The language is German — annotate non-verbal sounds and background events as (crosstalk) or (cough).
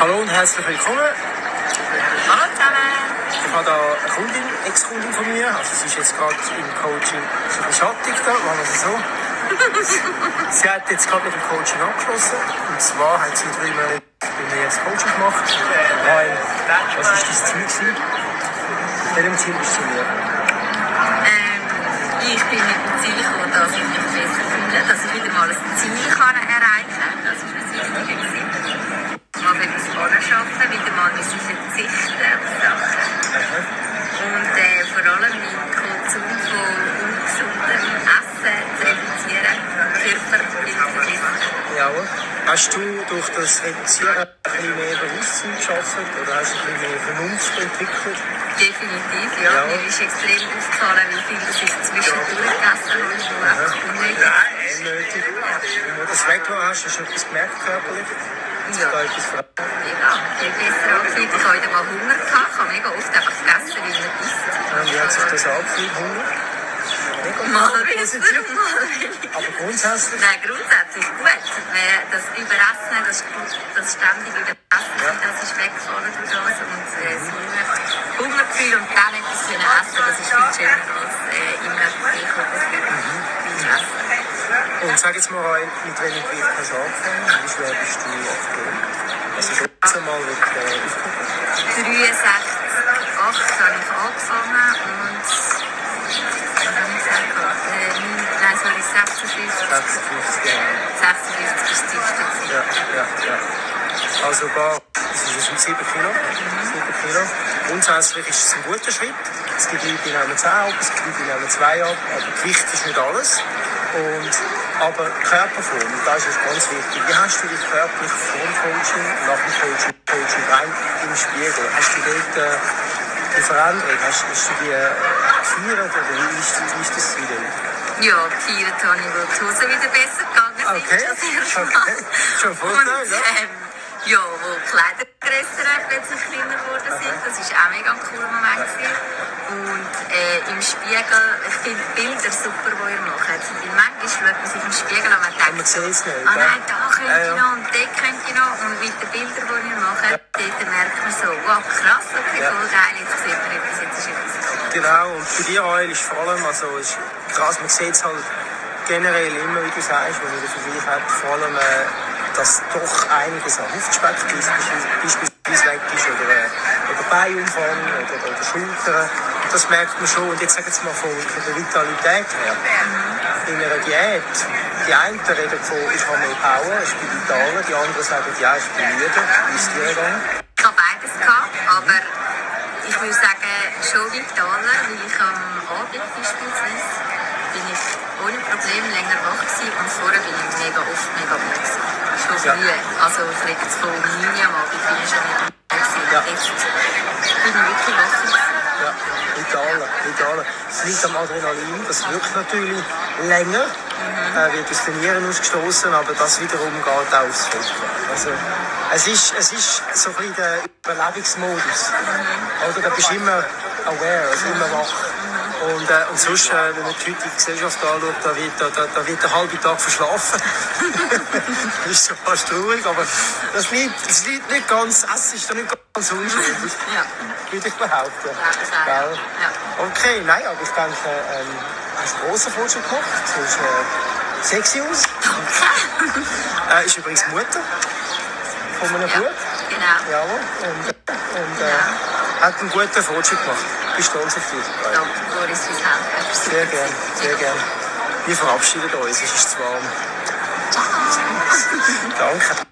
Hallo und herzlich willkommen. Hallo zusammen. Ich habe da eine Kundin, Ex-Kundin von mir. Also sie ist jetzt gerade im Coaching so ein bisschen schattig da, machen wir es so. (laughs) sie hat jetzt gerade mit dem Coaching abgeschlossen. Und zwar hat sie drei Monate bei mir jetzt Coaching gemacht. Weil, was war dein Ziel? Gewesen? Welchem Ziel bist du mir? Ähm, ich bin mit dem Ziel gekommen, dass ich mich besser fühle, dass ich wieder mal ein Ziel kann erreichen kann. Das ist das Wichtige. Mal etwas anschaffen, wieder mal ein bisschen verzichten auf Sachen. Und äh, vor allem meinen Konsum von ungesundem Essen zu reduzieren, Körper zu verbessern. Jawohl. Hast du durch das Reduzieren ein bisschen mehr Bewusstsein geschaffen oder hast du ein bisschen mehr Vernunft entwickelt? Definitiv, ja. Ja. Mir ist extrem aufgefallen, wie viel das ich zwischendurch gegessen habe, wo einfach unnötig ist. Unnötig. Wenn du das weggelassen hast, hast du etwas gemerkt körperlich? Ja. da etwas verändert? Ja. Ich heute mal Hunger gehabt. Ich habe mega oft einfach gegessen, wie man isst. Und wie hat sich das angefühlt? Hunger? Mal besser, mal weniger. Aber grundsätzlich, Nein, grundsätzlich gut. Äh, Das Überessen, das, das ständig Überessen, das ist weggefallen durch das. Und äh, das Hunger, Hungergefühl und dann etwas können essen, das ist viel schöner als äh, immer für Essen. und sag jetzt mal mit welchem Gewicht hast du angefangen? Wie schwer bist du aktuell? Äh, aufgeguckt. 63, 8 habe ich angefangen und was habe ich gesagt? Äh, nein, sorry, 56, 56 Jahre. 56 ist die gewesen. Ja, ja, ja. Also das ist jetzt 7 Kilo. 7 Kilo. Grundsätzlich ist es ein guter Schritt. Es gibt Leute, die nehmen 10 ab, es gibt Leute, die nehmen 2 ab, aber Gewicht ist nicht alles. Und, aber Körperform, und das ist ganz wichtig. Wie hast du dich körperlich vor dem Coaching, nach dem Coaching, Coaching rein im Spiegel? Hast du dort äh, die Veränderung, hast, hast du die äh, gefeiert oder wie ist, wie ist das dich? Ja, gefeiert habe ich, wo die Hosen wieder besser gegangen sind. Okay, Mal. okay. Schon Vorteil, Und, ja. ähm, ja, wo die Kleider grösser plötzlich kleiner sind. Das war auch mega ein cooler Moment. Gewesen. Und äh, im Spiegel, ich finde die Bilder super, die ihr macht. Weil manchmal schaut man sich im Spiegel an und man denkt, man nicht, ah nein, da könnte Ja, ich ja. noch und dort könnte ich noch. Und mit den Bildern, die ihr macht, dort merkt man so, wow, krass, okay, Ja. voll geil, jetzt sieht man etwas, jetzt ist etwas. Genau, und bei dir, Eul, ist vor allem, also ist krass, man sieht es halt generell immer, wie du sagst, wenn ich den Vergleich habe, vor allem, äh, dass doch einiges an Huftspeck ist, beispielsweise weg ist, oder, äh, oder Beinumfang, oder, oder Schultern. Das merkt man schon. Und jetzt sag jetzt mal von, von der Vitalität her. In einer Diät, die einen reden von, ich habe mehr Power, ich bin vitaler, die anderen sagen, ja, ich bin müde. Wie ist dir gegangen? Ich habe beides gehabt, aber ich würde sagen, schon vitaler, weil ich am Abend beispielsweise bin ich länger wach gewesen und vorher bin ich mega oft mega müde. Schon Ja. früh. Also ich rede jetzt von 9 Uhr am Abend bin ich schon mega müde. Ja. Jetzt bin ich wirklich wach. Ja, vitaler. Es liegt am Adrenalin, das wirkt natürlich länger, äh, wird das Trainieren ausgestoßen, aber das wiederum geht auch aufs Fett. Also, es ist, es ist so ein bisschen der Überlebensmodus. Oder? Da bist du immer aware, also immer wach. Und, äh, und sonst, äh, wenn man die heutige Gesellschaft anschaut, da wird, da, da, da wird der halbe Tag verschlafen. (laughs) das ist so fast traurig, aber das liegt, das liegt nicht ganz, es ist da nicht ganz unschuldig Ja, würde ich behaupten. Gell? Ja. Okay, nein, aber ich denke, ähm, hast einen grossen Fortschritt gemacht. Du siehst äh, sexy aus. Danke. Äh, ist übrigens Mutter von einem Ja, Bub. genau. Jawohl. Und, und äh, hat einen guten Fortschritt gemacht. Ich bin stolz auf dich. Danke, Boris, fürs Helfen. Sehr gern, sehr gern. Wir verabschieden uns, es ist zu warm. Ciao. (laughs) Danke.